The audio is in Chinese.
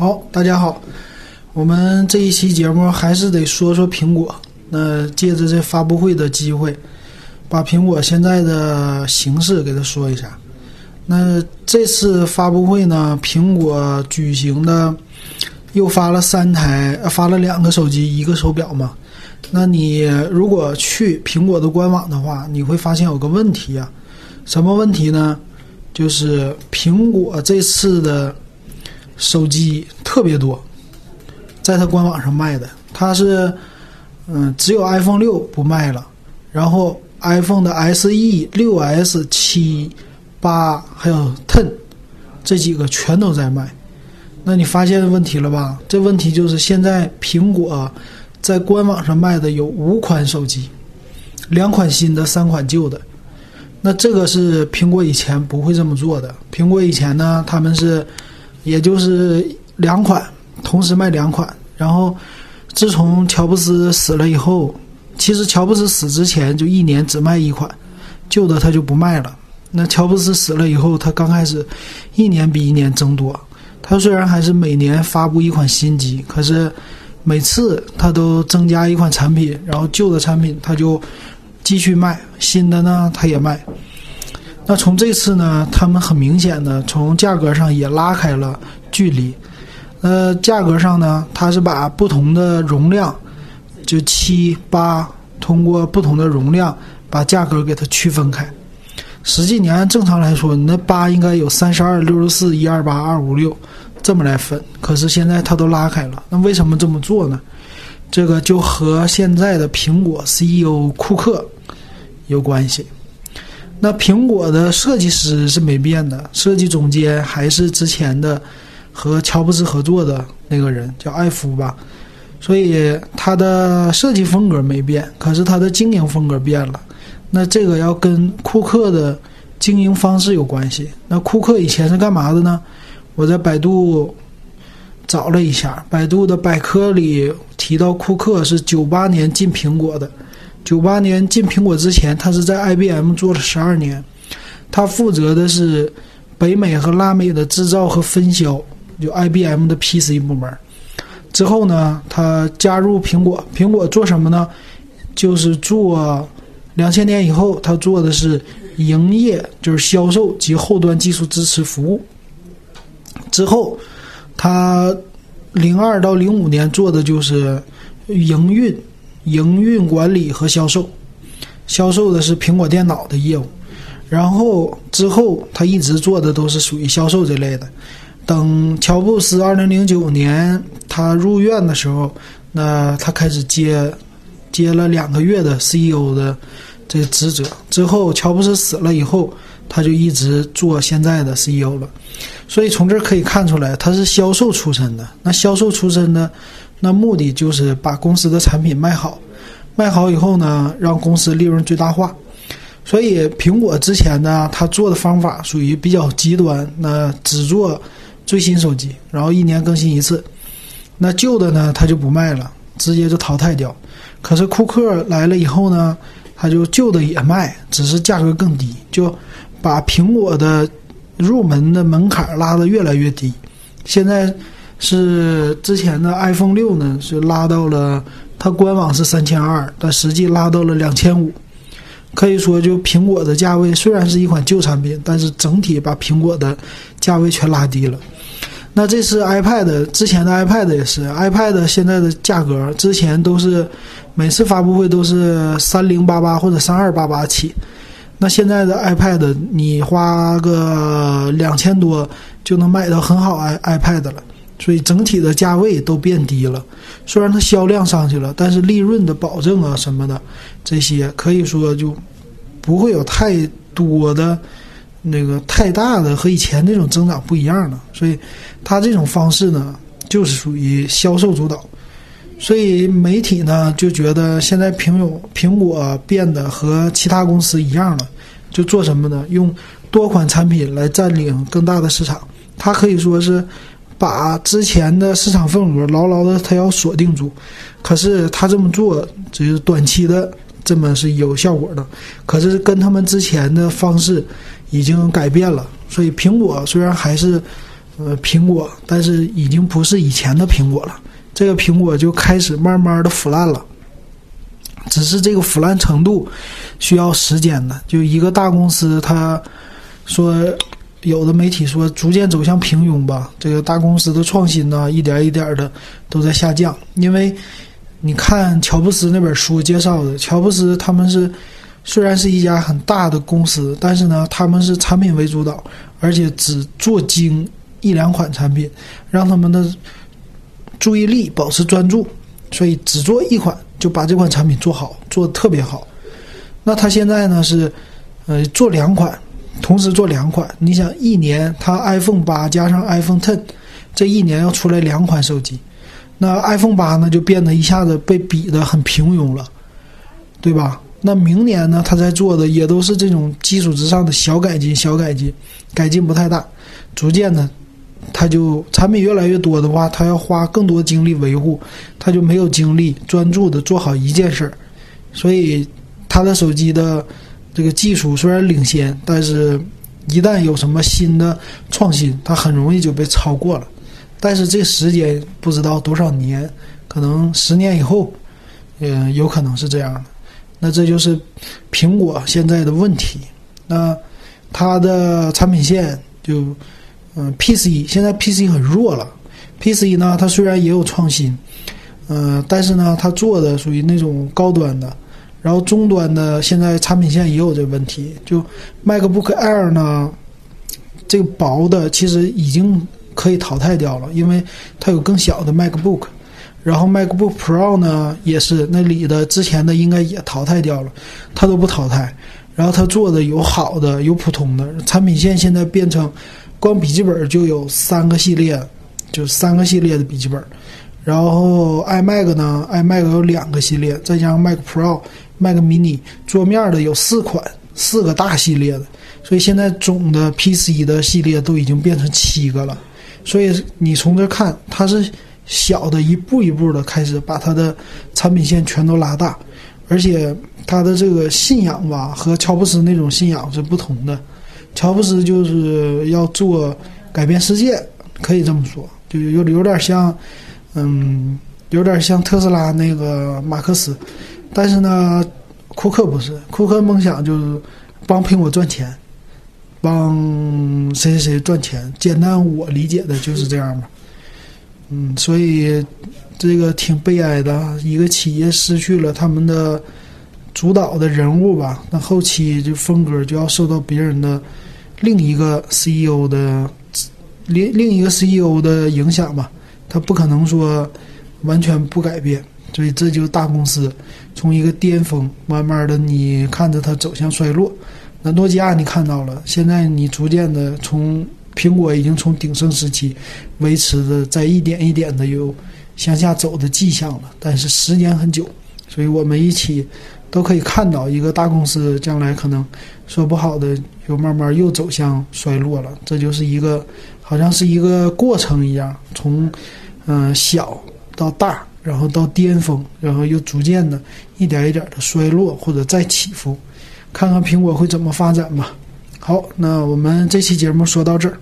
好，大家好，我们这一期节目还是得说说苹果。那借着这发布会的机会，把苹果现在的形式给他说一下。那这次发布会呢，苹果举行的又发了三台，发了两个手机，一个手表嘛。那你如果去苹果的官网的话，你会发现有个问题啊，什么问题呢？就是苹果这次的手机特别多，在它官网上卖的，它是嗯只有 iPhone 六不卖了，然后 iPhone 的 SE、六 S、七、八还有 Ten 这几个全都在卖。那你发现问题了吧？这问题就是现在苹果在官网上卖的有五款手机，两款新的，三款旧的。那这个是苹果以前不会这么做的。苹果以前呢，他们是也就是两款同时卖两款。然后自从乔布斯死了以后，其实乔布斯死之前就一年只卖一款，旧的他就不卖了。那乔布斯死了以后，他刚开始一年比一年增多。他虽然还是每年发布一款新机，可是每次他都增加一款产品，然后旧的产品他就。继续卖新的呢，他也卖。那从这次呢，他们很明显的从价格上也拉开了距离。呃，价格上呢，它是把不同的容量，就七八，通过不同的容量把价格给它区分开。实际你按正常来说，你那八应该有三十二、六十四、一二八、二五六这么来分。可是现在它都拉开了，那为什么这么做呢？这个就和现在的苹果 CEO 库克有关系。那苹果的设计师是没变的，设计总监还是之前的和乔布斯合作的那个人，叫艾夫吧。所以他的设计风格没变，可是他的经营风格变了。那这个要跟库克的经营方式有关系。那库克以前是干嘛的呢？我在百度。找了一下，百度的百科里提到库克是九八年进苹果的。九八年进苹果之前，他是在 IBM 做了十二年，他负责的是北美和拉美的制造和分销，就 IBM 的 PC 部门。之后呢，他加入苹果，苹果做什么呢？就是做两千年以后，他做的是营业，就是销售及后端技术支持服务。之后。他零二到零五年做的就是营运、营运管理和销售，销售的是苹果电脑的业务。然后之后他一直做的都是属于销售这类的。等乔布斯二零零九年他入院的时候，那他开始接接了两个月的 CEO 的这个职责。之后乔布斯死了以后。他就一直做现在的 CEO 了，所以从这儿可以看出来，他是销售出身的。那销售出身的，那目的就是把公司的产品卖好，卖好以后呢，让公司利润最大化。所以苹果之前呢，他做的方法属于比较极端，那只做最新手机，然后一年更新一次。那旧的呢，他就不卖了，直接就淘汰掉。可是库克来了以后呢，他就旧的也卖，只是价格更低，就。把苹果的入门的门槛拉得越来越低，现在是之前的 iPhone 六呢，是拉到了它官网是三千二，但实际拉到了两千五。可以说，就苹果的价位虽然是一款旧产品，但是整体把苹果的价位全拉低了。那这次 iPad 之前的 iPad 也是 iPad 现在的价格，之前都是每次发布会都是三零八八或者三二八八起。那现在的 iPad，你花个两千多就能买到很好 i iPad 了，所以整体的价位都变低了。虽然它销量上去了，但是利润的保证啊什么的，这些可以说就不会有太多的那个太大的和以前那种增长不一样了。所以它这种方式呢，就是属于销售主导。所以媒体呢就觉得现在苹果苹果变得和其他公司一样了，就做什么呢？用多款产品来占领更大的市场。它可以说是把之前的市场份额牢牢的它要锁定住。可是它这么做只是短期的，这么是有效果的。可是跟他们之前的方式已经改变了。所以苹果虽然还是呃苹果，但是已经不是以前的苹果了。这个苹果就开始慢慢的腐烂了，只是这个腐烂程度需要时间的。就一个大公司，他说有的媒体说逐渐走向平庸吧，这个大公司的创新呢，一点一点的都在下降。因为你看乔布斯那本书介绍的，乔布斯他们是虽然是一家很大的公司，但是呢，他们是产品为主导，而且只做精一两款产品，让他们的。注意力保持专注，所以只做一款就把这款产品做好，做的特别好。那他现在呢是，呃，做两款，同时做两款。你想一年，他 iPhone 八加上 iPhone Ten，这一年要出来两款手机，那 iPhone 八呢就变得一下子被比的很平庸了，对吧？那明年呢，他在做的也都是这种基础之上的小改进，小改进，改进不太大，逐渐的。他就产品越来越多的话，他要花更多精力维护，他就没有精力专注的做好一件事儿。所以，他的手机的这个技术虽然领先，但是一旦有什么新的创新，它很容易就被超过了。但是这时间不知道多少年，可能十年以后，嗯，有可能是这样的。那这就是苹果现在的问题。那它的产品线就。嗯，PC 现在 PC 很弱了。PC 呢，它虽然也有创新，嗯，但是呢，它做的属于那种高端的，然后中端的现在产品线也有这个问题。就 MacBook Air 呢，这个薄的其实已经可以淘汰掉了，因为它有更小的 MacBook。然后 MacBook Pro 呢，也是那里的之前的应该也淘汰掉了，它都不淘汰。然后它做的有好的，有普通的，产品线现在变成。光笔记本就有三个系列，就三个系列的笔记本，然后 iMac 呢，iMac 有两个系列，再加上 Mac Pro、Mac Mini，桌面的有四款，四个大系列的，所以现在总的 PC 的系列都已经变成七个了。所以你从这看，它是小的一步一步的开始把它的产品线全都拉大，而且它的这个信仰吧，和乔布斯那种信仰是不同的。乔布斯就是要做改变世界，可以这么说，就有有点像，嗯，有点像特斯拉那个马克思，但是呢，库克不是，库克梦想就是帮苹果赚钱，帮谁谁谁赚钱，简单我理解的就是这样吧，嗯，所以这个挺悲哀的，一个企业失去了他们的。主导的人物吧，那后期就风格就要受到别人的另一个 CEO 的另另一个 CEO 的影响吧，他不可能说完全不改变，所以这就大公司从一个巅峰慢慢的你看着它走向衰落。那诺基亚你看到了，现在你逐渐的从苹果已经从鼎盛时期维持的在一点一点的有向下走的迹象了，但是时间很久，所以我们一起。都可以看到，一个大公司将来可能说不好的，又慢慢又走向衰落了。这就是一个，好像是一个过程一样，从嗯小到大，然后到巅峰，然后又逐渐的一点一点的衰落或者再起伏。看看苹果会怎么发展吧。好，那我们这期节目说到这儿。